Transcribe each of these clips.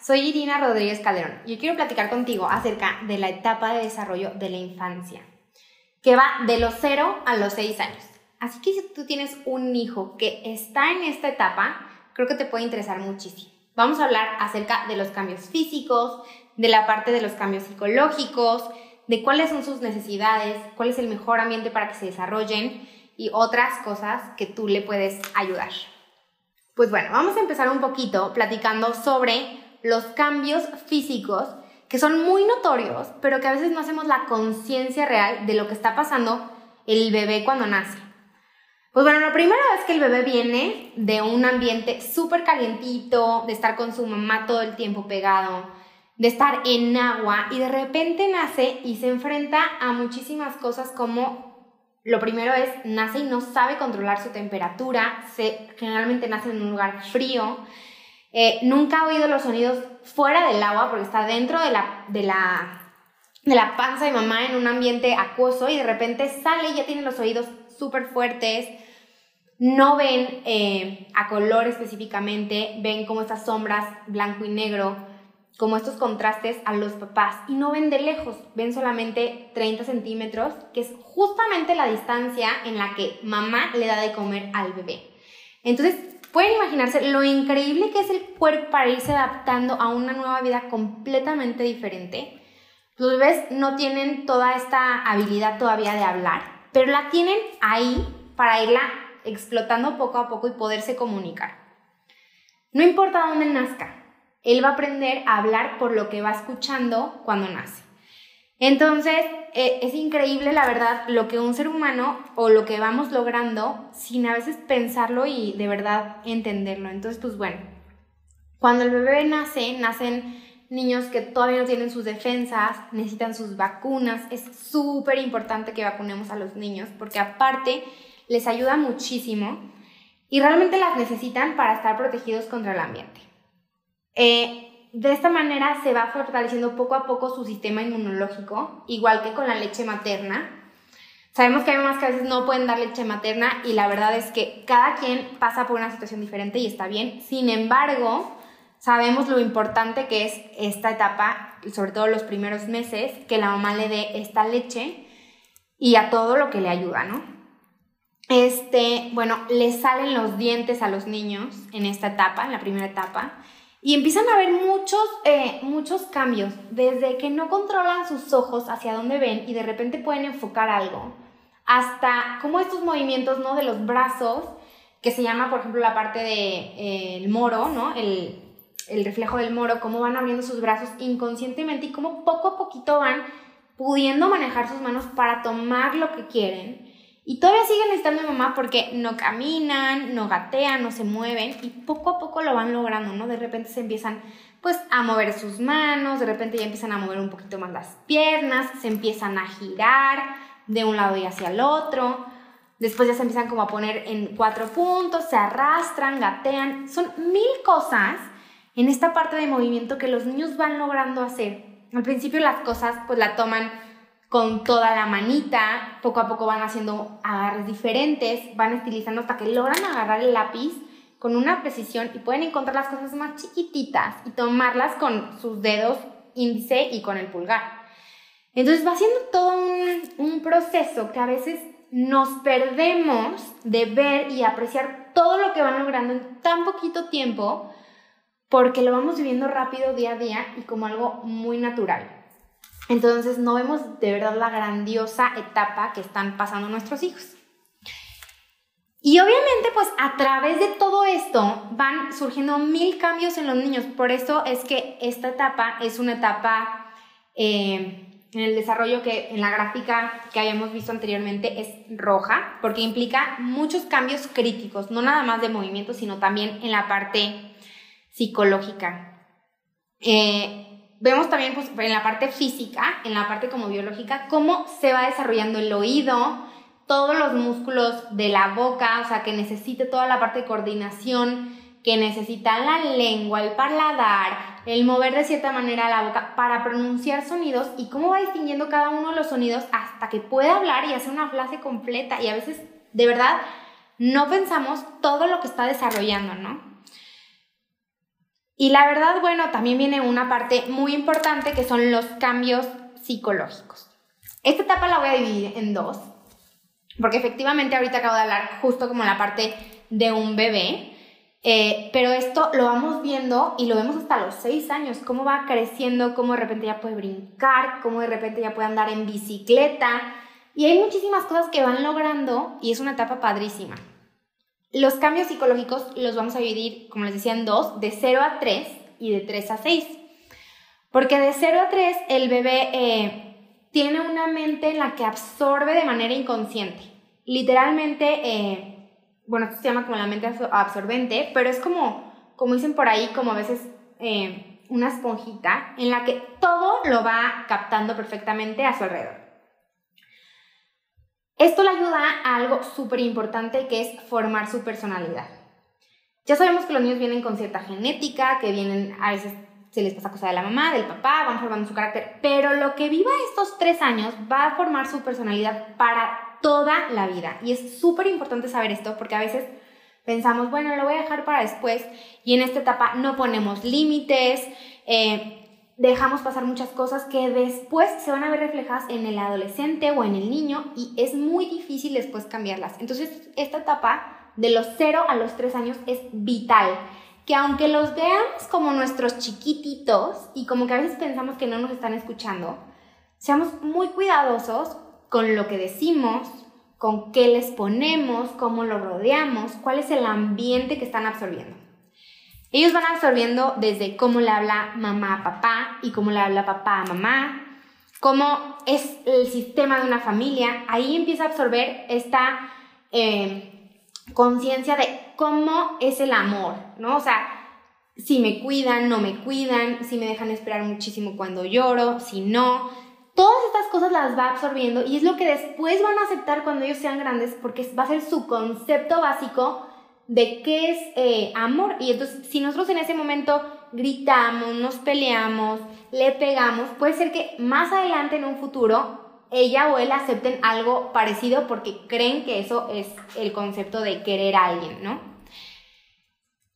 Soy Irina Rodríguez Calderón y quiero platicar contigo acerca de la etapa de desarrollo de la infancia, que va de los 0 a los 6 años. Así que si tú tienes un hijo que está en esta etapa, creo que te puede interesar muchísimo. Vamos a hablar acerca de los cambios físicos, de la parte de los cambios psicológicos, de cuáles son sus necesidades, cuál es el mejor ambiente para que se desarrollen y otras cosas que tú le puedes ayudar. Pues bueno, vamos a empezar un poquito platicando sobre los cambios físicos que son muy notorios, pero que a veces no hacemos la conciencia real de lo que está pasando el bebé cuando nace. Pues bueno, lo primero es que el bebé viene de un ambiente súper calientito, de estar con su mamá todo el tiempo pegado, de estar en agua y de repente nace y se enfrenta a muchísimas cosas como lo primero es nace y no sabe controlar su temperatura, se, generalmente nace en un lugar frío, eh, nunca ha oído los sonidos fuera del agua porque está dentro de la, de, la, de la panza de mamá en un ambiente acuoso y de repente sale y ya tiene los oídos súper fuertes. No ven eh, a color específicamente, ven como estas sombras blanco y negro, como estos contrastes a los papás y no ven de lejos, ven solamente 30 centímetros, que es justamente la distancia en la que mamá le da de comer al bebé. Entonces, Pueden imaginarse lo increíble que es el cuerpo para irse adaptando a una nueva vida completamente diferente. Los bebés no tienen toda esta habilidad todavía de hablar, pero la tienen ahí para irla explotando poco a poco y poderse comunicar. No importa dónde nazca, él va a aprender a hablar por lo que va escuchando cuando nace. Entonces, eh, es increíble, la verdad, lo que un ser humano o lo que vamos logrando sin a veces pensarlo y de verdad entenderlo. Entonces, pues bueno, cuando el bebé nace, nacen niños que todavía no tienen sus defensas, necesitan sus vacunas. Es súper importante que vacunemos a los niños porque aparte les ayuda muchísimo y realmente las necesitan para estar protegidos contra el ambiente. Eh, de esta manera se va fortaleciendo poco a poco su sistema inmunológico, igual que con la leche materna. Sabemos que hay mamás que a veces no pueden dar leche materna y la verdad es que cada quien pasa por una situación diferente y está bien. Sin embargo, sabemos lo importante que es esta etapa, sobre todo los primeros meses, que la mamá le dé esta leche y a todo lo que le ayuda, ¿no? Este, bueno, le salen los dientes a los niños en esta etapa, en la primera etapa. Y empiezan a haber muchos, eh, muchos cambios, desde que no controlan sus ojos hacia dónde ven y de repente pueden enfocar algo, hasta como estos movimientos, ¿no? De los brazos, que se llama, por ejemplo, la parte del de, eh, moro, ¿no? El, el reflejo del moro, cómo van abriendo sus brazos inconscientemente y cómo poco a poquito van pudiendo manejar sus manos para tomar lo que quieren y todavía siguen estando de mamá porque no caminan, no gatean, no se mueven y poco a poco lo van logrando, ¿no? De repente se empiezan pues a mover sus manos, de repente ya empiezan a mover un poquito más las piernas, se empiezan a girar de un lado y hacia el otro. Después ya se empiezan como a poner en cuatro puntos, se arrastran, gatean. Son mil cosas en esta parte de movimiento que los niños van logrando hacer. Al principio las cosas pues la toman con toda la manita, poco a poco van haciendo agarres diferentes, van estilizando hasta que logran agarrar el lápiz con una precisión y pueden encontrar las cosas más chiquititas y tomarlas con sus dedos índice y con el pulgar. Entonces va siendo todo un, proceso que a veces nos perdemos de ver y apreciar todo lo que van logrando en tan poquito tiempo porque lo vamos viviendo rápido día a día y como algo muy natural. Entonces no vemos de verdad la grandiosa etapa que están pasando nuestros hijos. Y obviamente pues a través de todo esto van surgiendo mil cambios en los niños. Por eso es que esta etapa es una etapa eh, en el desarrollo que en la gráfica que habíamos visto anteriormente es roja, porque implica muchos cambios críticos, no nada más de movimiento, sino también en la parte psicológica. Eh, vemos también pues, en la parte física, en la parte como biológica, cómo se va desarrollando el oído, todos los músculos de la boca, o sea, que necesite toda la parte de coordinación, que necesita la lengua, el paladar, el mover de cierta manera la boca para pronunciar sonidos y cómo va distinguiendo cada uno de los sonidos hasta que puede hablar y hacer una frase completa. Y a veces, de verdad, no pensamos todo lo que está desarrollando, ¿no? Y la verdad, bueno, también viene una parte muy importante que son los cambios psicológicos. Esta etapa la voy a dividir en dos, porque efectivamente ahorita acabo de hablar justo como la parte de un bebé, eh, pero esto lo vamos viendo y lo vemos hasta los seis años, cómo va creciendo, cómo de repente ya puede brincar, cómo de repente ya puede andar en bicicleta. Y hay muchísimas cosas que van logrando y es una etapa padrísima. Los cambios psicológicos los vamos a dividir, como les decía, en dos, de 0 a 3 y de 3 a 6. Porque de 0 a 3 el bebé eh, tiene una mente en la que absorbe de manera inconsciente. Literalmente... Eh, bueno, esto se llama como la mente absorbente, pero es como, como dicen por ahí, como a veces eh, una esponjita en la que todo lo va captando perfectamente a su alrededor. Esto le ayuda a algo súper importante que es formar su personalidad. Ya sabemos que los niños vienen con cierta genética, que vienen, a veces se les pasa cosa de la mamá, del papá, van formando su carácter, pero lo que viva estos tres años va a formar su personalidad para toda la vida. Y es súper importante saber esto porque a veces pensamos, bueno, lo voy a dejar para después y en esta etapa no ponemos límites, eh, dejamos pasar muchas cosas que después se van a ver reflejadas en el adolescente o en el niño y es muy difícil después cambiarlas. Entonces, esta etapa de los 0 a los 3 años es vital. Que aunque los veamos como nuestros chiquititos y como que a veces pensamos que no nos están escuchando, seamos muy cuidadosos con lo que decimos, con qué les ponemos, cómo lo rodeamos, cuál es el ambiente que están absorbiendo. Ellos van absorbiendo desde cómo le habla mamá a papá y cómo le habla papá a mamá, cómo es el sistema de una familia. Ahí empieza a absorber esta eh, conciencia de cómo es el amor, ¿no? O sea, si me cuidan, no me cuidan, si me dejan esperar muchísimo cuando lloro, si no, Todas estas cosas las va absorbiendo y es lo que después van a aceptar cuando ellos sean grandes porque va a ser su concepto básico de qué es eh, amor. Y entonces, si nosotros en ese momento gritamos, nos peleamos, le pegamos, puede ser que más adelante en un futuro ella o él acepten algo parecido porque creen que eso es el concepto de querer a alguien, ¿no?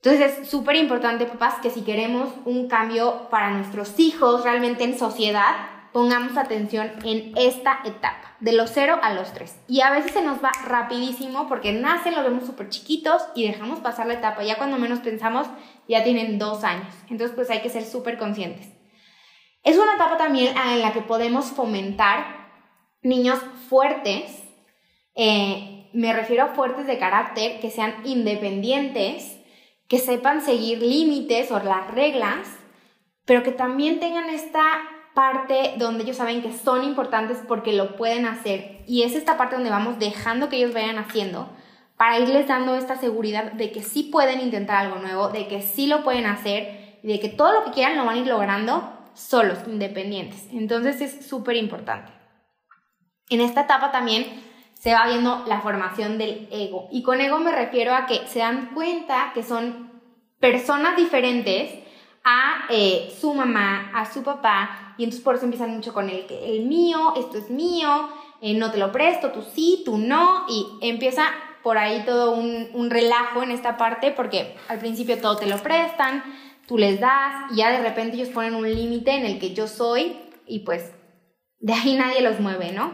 Entonces es súper importante, papás, que si queremos un cambio para nuestros hijos realmente en sociedad, pongamos atención en esta etapa, de los 0 a los 3. Y a veces se nos va rapidísimo porque nacen, los vemos súper chiquitos y dejamos pasar la etapa. Ya cuando menos pensamos, ya tienen dos años. Entonces, pues hay que ser súper conscientes. Es una etapa también en la que podemos fomentar niños fuertes. Eh, me refiero a fuertes de carácter, que sean independientes, que sepan seguir límites o las reglas, pero que también tengan esta parte donde ellos saben que son importantes porque lo pueden hacer. Y es esta parte donde vamos dejando que ellos vayan haciendo para irles dando esta seguridad de que sí pueden intentar algo nuevo, de que sí lo pueden hacer y de que todo lo que quieran lo van a ir logrando solos, independientes. Entonces es súper importante. En esta etapa también se va viendo la formación del ego. Y con ego me refiero a que se dan cuenta que son personas diferentes a eh, su mamá, a su papá, y entonces por eso empiezan mucho con el, el mío, esto es mío, eh, no te lo presto, tú sí, tú no, y empieza por ahí todo un, un, relajo en esta parte porque al principio todo te lo prestan, tú les das, y ya de repente ellos ponen un límite en el que yo soy, y pues de ahí nadie los mueve, ¿no?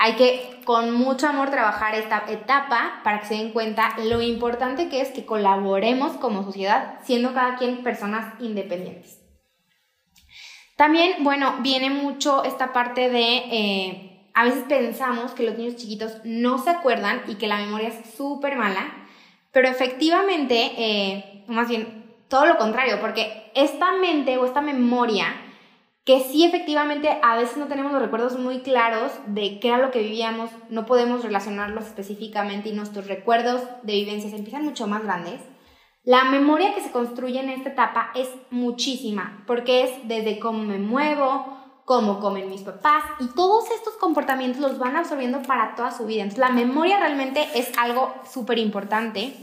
Hay que con mucho amor trabajar esta etapa para que se den cuenta lo importante que es que colaboremos como sociedad, siendo cada quien personas independientes. También, bueno, viene mucho esta parte de, eh, a veces pensamos que los niños chiquitos no se acuerdan y que la memoria es súper mala, pero efectivamente, eh, más bien todo lo contrario, porque esta mente o esta memoria que sí efectivamente a veces no tenemos los recuerdos muy claros de qué era lo que vivíamos, no podemos relacionarlos específicamente y nuestros recuerdos de vivencias empiezan mucho más grandes, La memoria que se construye en esta etapa es muchísima, porque es desde cómo me muevo, cómo comen mis papás y todos estos comportamientos los van absorbiendo para toda su vida. Entonces la memoria realmente es algo súper importante.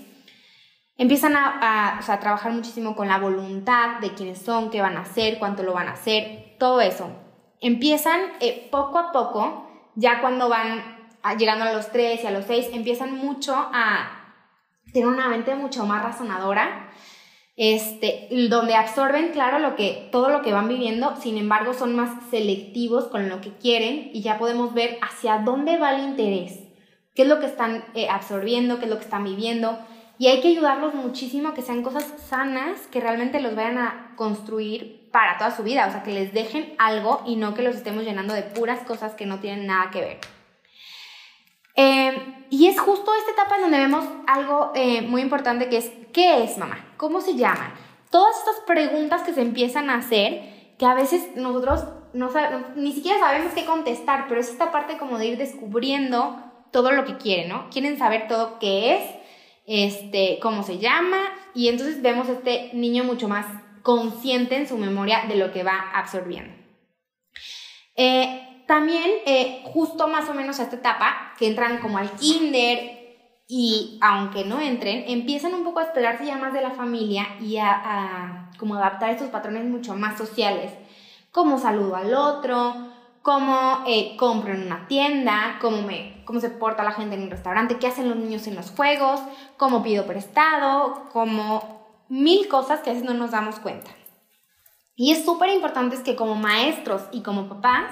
Empiezan a, trabajar muchísimo con la voluntad de quiénes son, qué van a hacer, cuánto lo van a hacer, todo eso. Empiezan eh, poco a poco, ya cuando van llegando a los 3 y a los 6, empiezan mucho a tener una mente mucho más razonadora, este, donde absorben, claro, lo que, todo lo que van viviendo, sin embargo, son más selectivos con lo que quieren y ya podemos ver hacia dónde va el interés, qué es lo que están eh, absorbiendo, qué es lo que están viviendo. Y hay que ayudarlos muchísimo a que sean cosas sanas que realmente los vayan a construir para toda su vida, o sea, que les dejen algo y no que los estemos llenando de puras cosas que no tienen nada que ver. Eh, y es justo esta etapa en donde vemos algo eh, muy importante que es, ¿qué es mamá? ¿Cómo se llama? Todas estas preguntas que se empiezan a hacer, que a veces nosotros no ni siquiera sabemos qué contestar, pero es esta parte como de ir descubriendo todo lo que quieren, ¿no? Quieren saber todo qué es, este, cómo se llama, y entonces vemos este niño mucho más consciente en su memoria de lo que va absorbiendo. Eh, también, eh, justo más o menos a esta etapa, que entran como al kinder y aunque no entren, empiezan un poco a esperarse ya más de la familia y a, como adaptar estos patrones mucho más sociales, como saludo al otro, cómo eh, compro en una tienda, cómo, me, cómo se porta la gente en un restaurante, qué hacen los niños en los juegos, cómo pido prestado, como mil cosas que a veces no nos damos cuenta. Y es súper importante que como maestros y como papás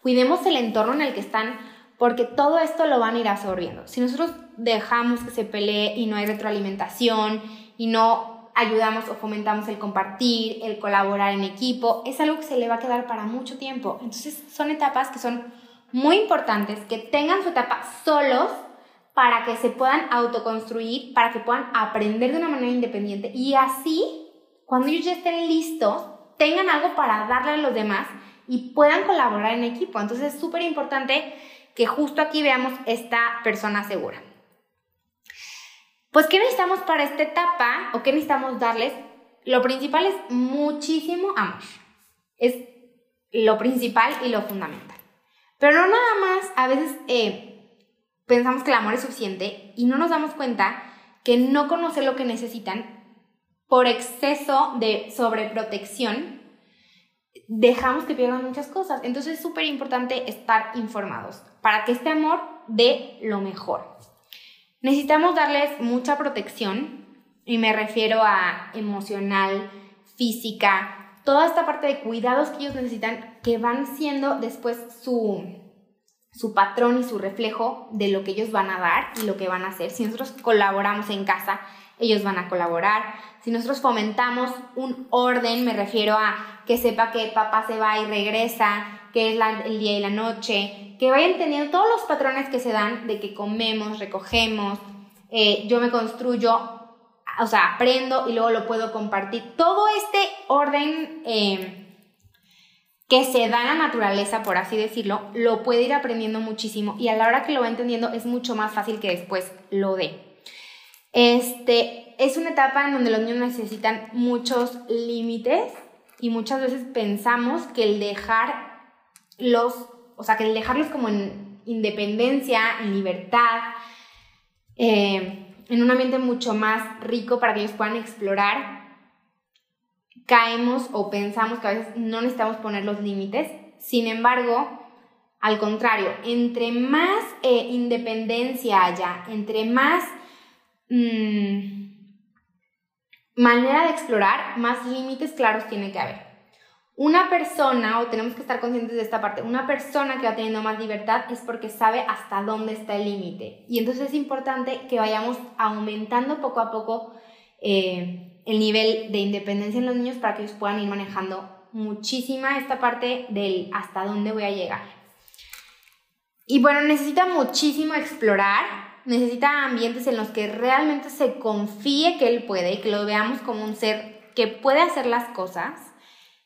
Cuidemos el entorno en el que están porque todo esto lo van a ir absorbiendo. Si nosotros dejamos que se pelee y no hay retroalimentación y no ayudamos o fomentamos el compartir, el colaborar en equipo, es algo que se le va a quedar para mucho tiempo. Entonces son etapas que son muy importantes, que tengan su etapa solos para que se puedan autoconstruir, para que puedan aprender de una manera independiente y así, cuando ellos ya estén listos, tengan algo para darle a los demás y puedan colaborar en equipo. Entonces es súper importante que justo aquí veamos esta persona segura. Pues, ¿qué necesitamos para esta etapa o qué necesitamos darles? Lo principal es muchísimo amor. Es lo principal y lo fundamental. Pero no nada más, a veces eh, pensamos que el amor es suficiente y no nos damos cuenta que no conocer lo que necesitan por exceso de sobreprotección dejamos que pierdan muchas cosas. Entonces es súper importante estar informados para que este amor dé lo mejor. Necesitamos darles mucha protección y me refiero a emocional, física, toda esta parte de cuidados que ellos necesitan que van siendo después su, su patrón y su reflejo de lo que ellos van a dar y lo que van a hacer. Si nosotros colaboramos en casa, ellos van a colaborar. Si nosotros fomentamos un orden, me refiero a que sepa que papá se va y regresa, que es el día y la noche, que vayan teniendo todos los patrones que se dan de que comemos, recogemos, eh, yo me construyo, o sea, aprendo y luego lo puedo compartir. Todo este orden em, que se da en la naturaleza, por así decirlo, lo puede ir aprendiendo muchísimo y a la hora que lo va entendiendo es mucho más fácil que después lo dé. Este, es una etapa en donde los niños necesitan muchos límites y muchas veces pensamos que el dejarlos, o sea, que dejarlos como en independencia, en libertad, eh, en un ambiente mucho más rico para que ellos puedan explorar, caemos o pensamos que a veces no necesitamos poner los límites. Sin embargo, al contrario, entre más eh, independencia haya, entre más Mm, manera de explorar, más límites claros tiene que haber. Una persona, o tenemos que estar conscientes de esta parte, una persona que va teniendo más libertad es porque sabe hasta dónde está el límite. Y entonces es importante que vayamos aumentando poco a poco eh, el nivel de independencia en los niños para que ellos puedan ir manejando muchísima esta parte del hasta dónde voy a llegar. Y bueno, necesita muchísimo explorar, necesita ambientes en los que realmente se confíe que él puede y que lo veamos como un ser que puede hacer las cosas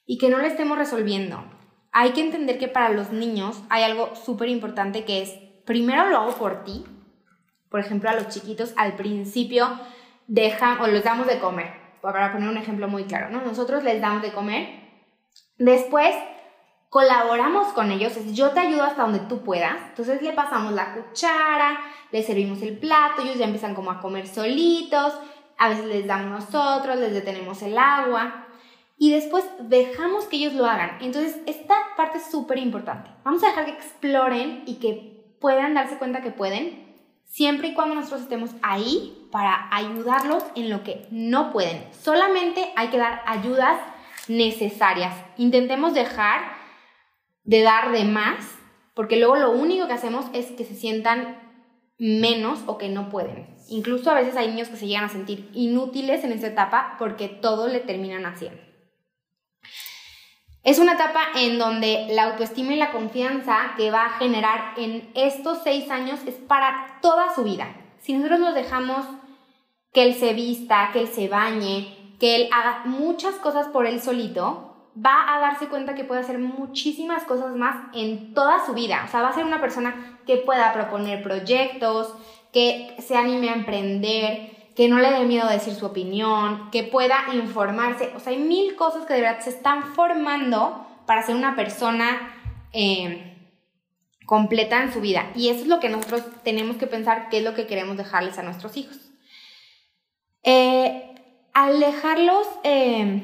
y que no lo estemos resolviendo. Hay que entender que para los niños hay algo súper importante que es, primero lo hago por ti, por ejemplo a los chiquitos al principio dejamos o les damos de comer, para poner un ejemplo muy claro, ¿no? Nosotros les damos de comer, después colaboramos con ellos, es yo te ayudo hasta donde tú puedas, entonces le pasamos la cuchara, le servimos el plato, ellos ya empiezan como a comer solitos, a veces les damos nosotros, les detenemos el agua y después dejamos que ellos lo hagan. Entonces, esta parte es súper importante. Vamos a dejar que exploren y que puedan darse cuenta que pueden, siempre y cuando nosotros estemos ahí para ayudarlos en lo que no pueden. Solamente hay que dar ayudas necesarias. Intentemos dejar de dar de más, porque luego lo único que hacemos es que se sientan menos o que no pueden. Incluso a veces hay niños que se llegan a sentir inútiles en esta etapa porque todo le terminan haciendo. Es una etapa en donde la autoestima y la confianza que va a generar en estos seis años es para toda su vida. Si nosotros nos dejamos que él se vista, que él se bañe, que él haga muchas cosas por él solito, va a darse cuenta que puede hacer muchísimas cosas más en toda su vida. O sea, va a ser una persona que pueda proponer proyectos, que se anime a emprender, que no le dé miedo decir su opinión, que pueda informarse. O sea, hay mil cosas que de verdad se están formando para ser una persona eh, completa en su vida. Y eso es lo que nosotros tenemos que pensar, qué es lo que queremos dejarles a nuestros hijos. Eh, al dejarlos... Eh,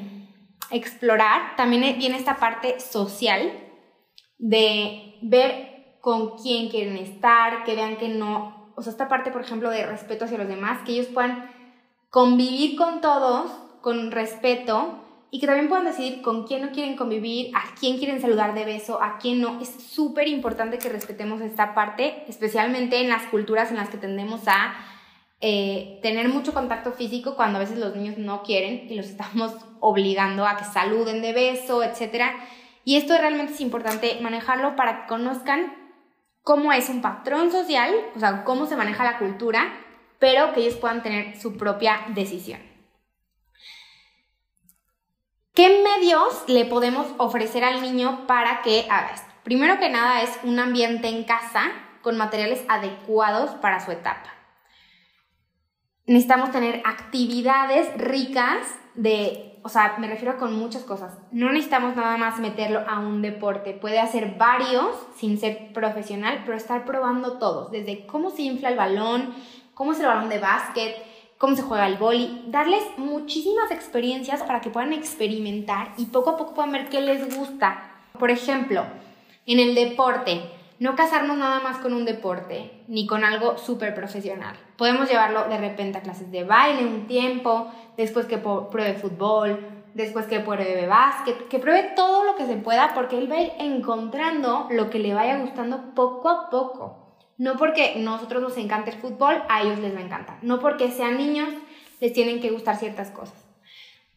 explorar, también viene esta parte social de ver con quién quieren estar, que vean que no, o sea, esta parte, por ejemplo, de respeto hacia los demás, que ellos puedan convivir con todos con respeto y que también puedan decidir con quién no quieren convivir, a quién quieren saludar de beso, a quién no. Es súper importante que respetemos esta parte, especialmente en las culturas en las que tendemos a eh, tener mucho contacto físico cuando a veces los niños no quieren y los estamos obligando a que saluden de beso, etc. Y esto realmente es importante manejarlo para que conozcan cómo es un patrón social, o sea, cómo se maneja la cultura, pero que ellos puedan tener su propia decisión. ¿Qué medios le podemos ofrecer al niño para que haga esto? Primero que nada es un ambiente en casa con materiales adecuados para su etapa necesitamos tener actividades ricas de, o sea, me refiero con muchas cosas. No necesitamos nada más meterlo a un deporte. Puede hacer varios sin ser profesional, pero estar probando todos. Desde cómo se infla el balón, cómo es el balón de básquet, cómo se juega el boli. Darles muchísimas experiencias para que puedan experimentar y poco a poco puedan ver qué les gusta. Por ejemplo, en el deporte, no casarnos nada más con un deporte ni con algo súper profesional. Podemos llevarlo de repente a clases de baile un tiempo, después que pruebe fútbol, después que pruebe básquet, que pruebe todo lo que se pueda porque él va a ir encontrando lo que le vaya gustando poco a poco. No porque nosotros nos encante el fútbol, a ellos les va a encantar. No porque sean niños, les tienen que gustar ciertas cosas.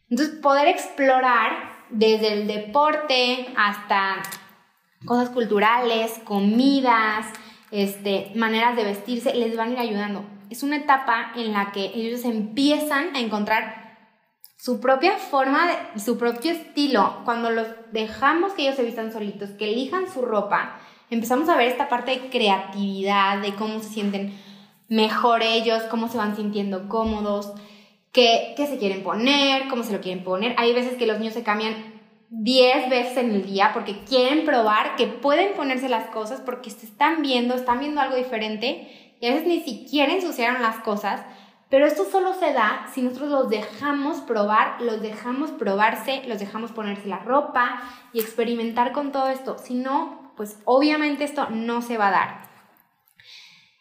Entonces, poder explorar desde el deporte hasta cosas culturales, comidas, este, maneras de vestirse, les van a ir ayudando. Es una etapa en la que ellos empiezan a encontrar su propia forma, de, su propio estilo. Cuando los dejamos que ellos se vistan solitos, que elijan su ropa, empezamos a ver esta parte de creatividad, de cómo se sienten mejor ellos, cómo se van sintiendo cómodos, qué, qué se quieren poner, cómo se lo quieren poner. Hay veces que los niños se cambian 10 veces en el día porque quieren probar que pueden ponerse las cosas porque se están viendo, están viendo algo diferente y a veces ni siquiera ensuciaron las cosas, pero esto solo se da si nosotros los dejamos probar, los dejamos probarse, los dejamos ponerse la ropa y experimentar con todo esto. Si no, pues obviamente esto no se va a dar.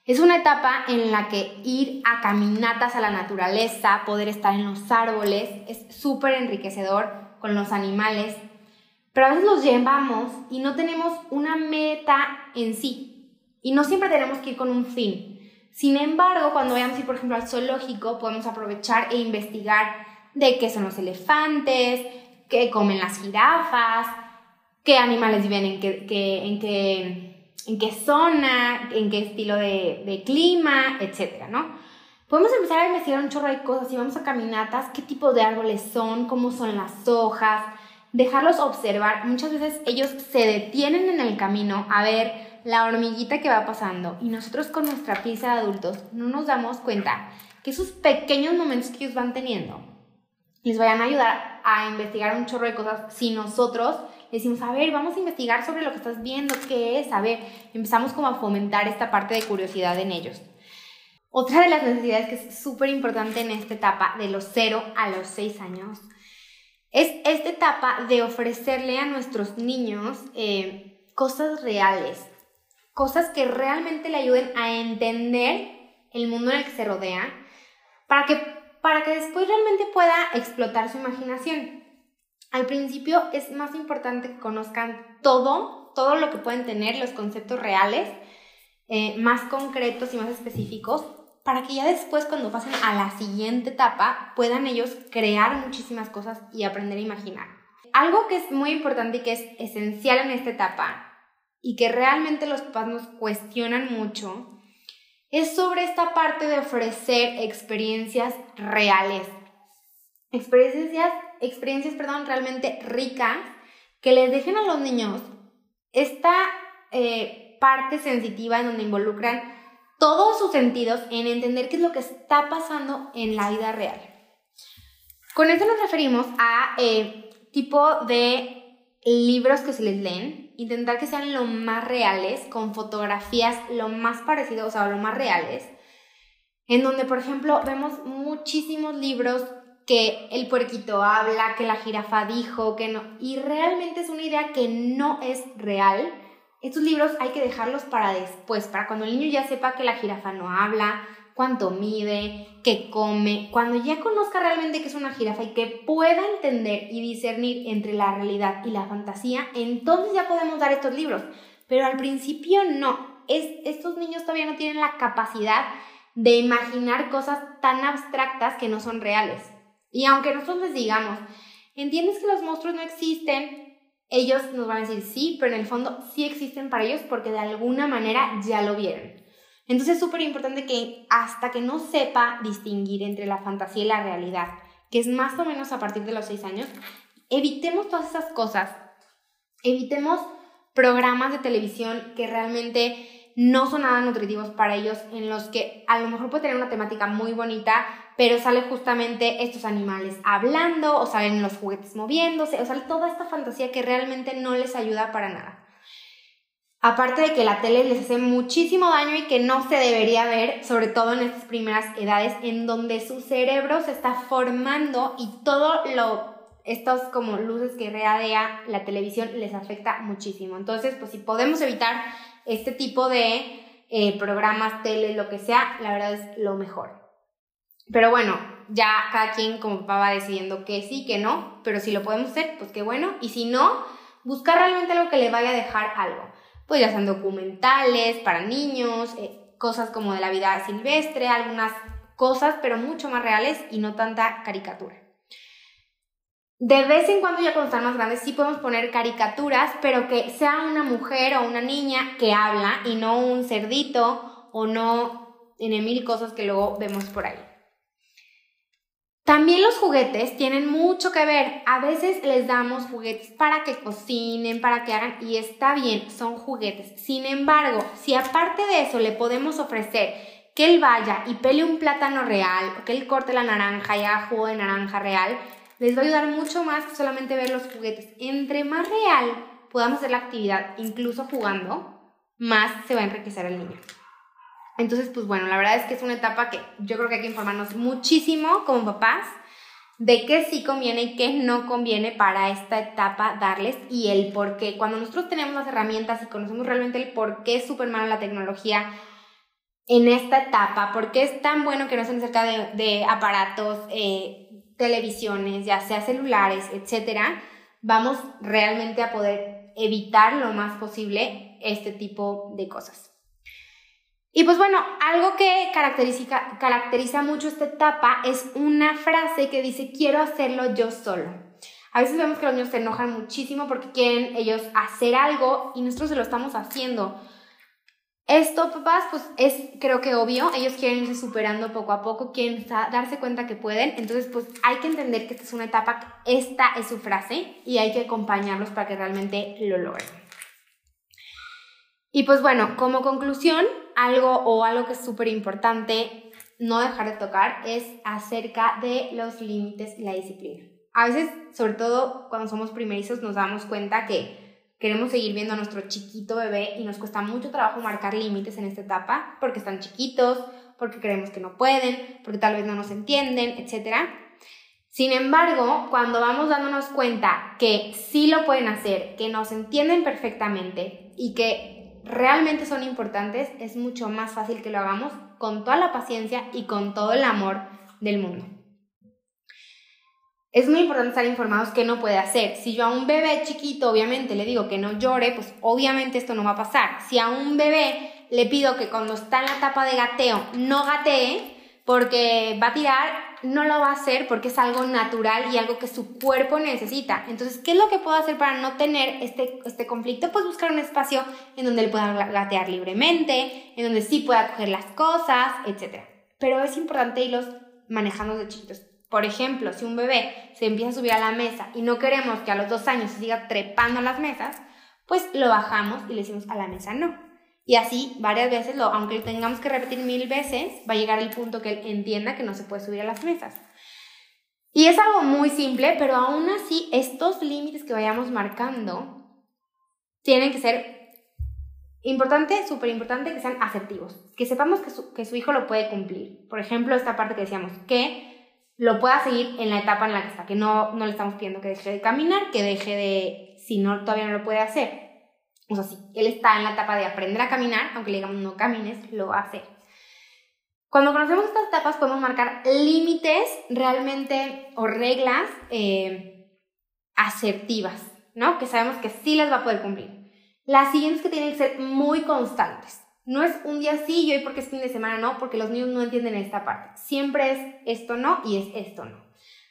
Es una etapa en la que ir a caminatas a la naturaleza, poder estar en los árboles, es súper enriquecedor con los animales, pero a veces los llevamos y no tenemos una meta en sí. Y no siempre tenemos que ir con un fin. Sin embargo, cuando vayamos a por ejemplo, al zoológico, podemos aprovechar e investigar de qué son los elefantes, qué comen las jirafas, qué animales viven en qué, en qué, en qué zona, en qué estilo de, de clima, etcétera, ¿no? Podemos empezar a investigar un chorro de cosas. Si vamos a caminatas, qué tipo de árboles son, cómo son las hojas, dejarlos observar. Muchas veces ellos se detienen en el camino a ver la hormiguita que va pasando y nosotros con nuestra pieza de adultos no nos damos cuenta que esos pequeños momentos que ellos van teniendo les vayan a ayudar a investigar un chorro de cosas si nosotros decimos, a ver, vamos a investigar sobre lo que estás viendo, qué es, a ver, empezamos como a fomentar esta parte de curiosidad en ellos. Otra de las necesidades que es súper importante en esta etapa, de los 0 a los 6 años, es esta etapa de ofrecerle a nuestros niños eh, cosas reales, cosas que realmente le ayuden a entender el mundo en el que se rodea, para que, para que después realmente pueda explotar su imaginación. Al principio es más importante que conozcan todo, todo lo que pueden tener, los conceptos reales, eh, más concretos y más específicos, para que ya después cuando pasen a la siguiente etapa puedan ellos crear muchísimas cosas y aprender a imaginar. Algo que es muy importante y que es esencial en esta etapa y que realmente los papás nos cuestionan mucho es sobre esta parte de ofrecer experiencias reales. Experiencias experiencias, perdón, realmente ricas que les dejen a los niños esta eh, parte sensitiva en donde involucran todos sus sentidos en entender qué es lo que está pasando en la vida real. Con esto nos referimos a eh, tipo de libros que se les leen, intentar que sean lo más reales, con fotografías lo más parecidos, o sea, lo más reales, en donde, por ejemplo, vemos muchísimos libros que el puerquito habla, que la jirafa dijo, que no. Y realmente es una idea que no es real. Estos libros hay que dejarlos para después, para cuando el niño ya sepa que la jirafa no habla, cuánto mide, qué come, cuando ya conozca realmente que es una jirafa y que pueda entender y discernir entre la realidad y la fantasía, entonces ya podemos dar estos libros. Pero al principio no. Es, estos niños todavía no tienen la capacidad de imaginar cosas tan abstractas que no son reales. Y aunque nosotros les digamos, ¿entiendes que los monstruos no existen? Ellos nos van a decir sí, pero en el fondo sí existen para ellos porque de alguna manera ya lo vieron. Entonces es súper importante que hasta que no sepa distinguir entre la fantasía y la realidad, que es más o menos a partir de los seis años, evitemos todas esas cosas. Evitemos programas de televisión que realmente no son nada nutritivos para ellos, en los que a lo mejor puede tener una temática muy bonita, pero sale justamente estos animales hablando, o salen los juguetes moviéndose, o sale toda esta fantasía que realmente no les ayuda para nada. Aparte de que la tele les hace muchísimo daño y que no se debería ver, sobre todo en estas primeras edades, en donde su cerebro se está formando y todo lo estos como luces que readea la televisión les afecta muchísimo. Entonces, pues si podemos evitar este tipo de eh, programas, tele, lo que sea, la verdad es lo mejor. Pero bueno, ya cada quien como papá va decidiendo que sí, que no, pero si lo podemos hacer, pues qué bueno. Y si no, buscar realmente algo que le vaya a dejar algo. Pues ya sean documentales para niños, eh, cosas como de la vida silvestre, algunas cosas, pero mucho más reales y no tanta caricatura. De vez en cuando, ya cuando están más grandes, sí podemos poner caricaturas, pero que sea una mujer o una niña que habla y no un cerdito o no en mil cosas que luego vemos por ahí. También los juguetes tienen mucho que ver. A veces les damos juguetes para que cocinen, para que hagan, y está bien, son juguetes. Sin embargo, si aparte de eso le podemos ofrecer que él vaya y pele un plátano real, o que él corte la naranja y haga jugo de naranja real, les va a ayudar mucho más que solamente ver los juguetes. Entre más real podamos hacer la actividad, incluso jugando, más se va a enriquecer el niño. Entonces, pues bueno, la verdad es que es una etapa que yo creo que hay que informarnos muchísimo como papás de qué sí conviene y qué no conviene para esta etapa darles y el por qué. Cuando nosotros tenemos las herramientas y conocemos realmente el por qué es súper mala la tecnología en esta etapa, por qué es tan bueno que no estén cerca de, aparatos, eh, televisiones, ya sea celulares, etcétera, vamos realmente a poder evitar lo más posible este tipo de cosas. Y pues bueno, algo que caracteriza, mucho esta etapa es una frase que dice quiero hacerlo yo solo. A veces vemos que los niños se enojan muchísimo porque quieren ellos hacer algo y nosotros se lo estamos haciendo. Esto, papás, pues es creo que obvio, ellos quieren irse superando poco a poco, quieren darse cuenta que pueden, entonces pues hay que entender que esta es una etapa, esta es su frase y hay que acompañarlos para que realmente lo logren. Y pues bueno, como conclusión, algo o algo que es súper importante no dejar de tocar es acerca de los límites y la disciplina. A veces, sobre todo cuando somos primerizos, nos damos cuenta que queremos seguir viendo a nuestro chiquito bebé y nos cuesta mucho trabajo marcar límites en esta etapa porque están chiquitos, porque creemos que no pueden, porque tal vez no nos entienden, etc. Sin embargo, cuando vamos dándonos cuenta que sí lo pueden hacer, que nos entienden perfectamente y que realmente son importantes, es mucho más fácil que lo hagamos con toda la paciencia y con todo el amor del mundo. Es muy importante estar informados qué no puede hacer. Si yo a un bebé chiquito, obviamente, le digo que no llore, pues obviamente esto no va a pasar. Si a un bebé le pido que cuando está en la etapa de gateo no gatee porque va a tirar, no lo va a hacer porque es algo natural y algo que su cuerpo necesita. Entonces, ¿qué es lo que puedo hacer para no tener este, este conflicto? Pues buscar un espacio en donde él pueda gatear libremente, en donde sí pueda coger las cosas, etc. Pero es importante irlos manejando de chiquitos. Por ejemplo, si un bebé se empieza a subir a la mesa y no queremos que a los dos años se siga trepando a las mesas, pues lo bajamos y le decimos a la mesa no. Y así varias veces, lo, aunque lo tengamos que repetir mil veces, va a llegar el punto que él entienda que no se puede subir a las mesas. Y es algo muy simple, pero aún así estos límites que vayamos marcando tienen que ser importante, súper importante que sean asertivos, que sepamos que su, que su hijo lo puede cumplir. Por ejemplo, esta parte que decíamos, que lo pueda seguir en la etapa en la que está, que no, no le estamos pidiendo que deje de caminar, que deje de, si no, todavía no lo puede hacer, o sea, si él está en la etapa de aprender a caminar, aunque le digamos no camines, lo va a hacer. Cuando conocemos estas etapas podemos marcar límites realmente o reglas eh, asertivas, ¿no? Que sabemos que sí las va a poder cumplir. Las siguientes que tienen que ser muy constantes. No es un día sí y hoy porque es fin de semana no, porque los niños no entienden esta parte. Siempre es esto no y es esto no.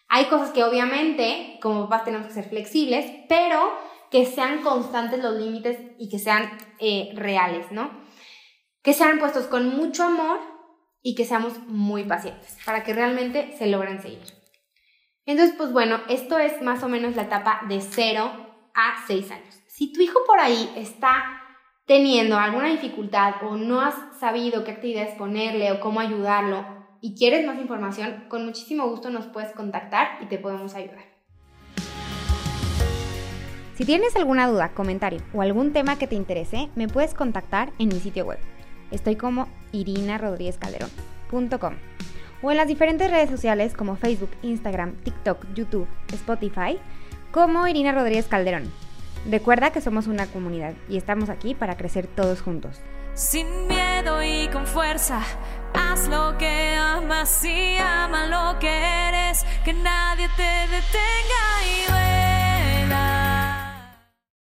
Hay cosas que obviamente como papás tenemos que ser flexibles, pero que sean constantes los límites y que sean eh, reales, ¿no? Que sean puestos con mucho amor y que seamos muy pacientes para que realmente se logren seguir. Entonces, pues bueno, esto es más o menos la etapa de 0 a 6 años. Si tu hijo por ahí está teniendo alguna dificultad o no has sabido qué actividades ponerle o cómo ayudarlo y quieres más información, con muchísimo gusto nos puedes contactar y te podemos ayudar. Si tienes alguna duda, comentario o algún tema que te interese, me puedes contactar en mi sitio web. Estoy como irinarodríguezcalderón.com o en las diferentes redes sociales como Facebook, Instagram, TikTok, YouTube, Spotify, como Irina Rodríguez Calderón. Recuerda que somos una comunidad y estamos aquí para crecer todos juntos. Sin miedo y con fuerza, haz lo que amas y ama lo que eres, que nadie te detenga y ve.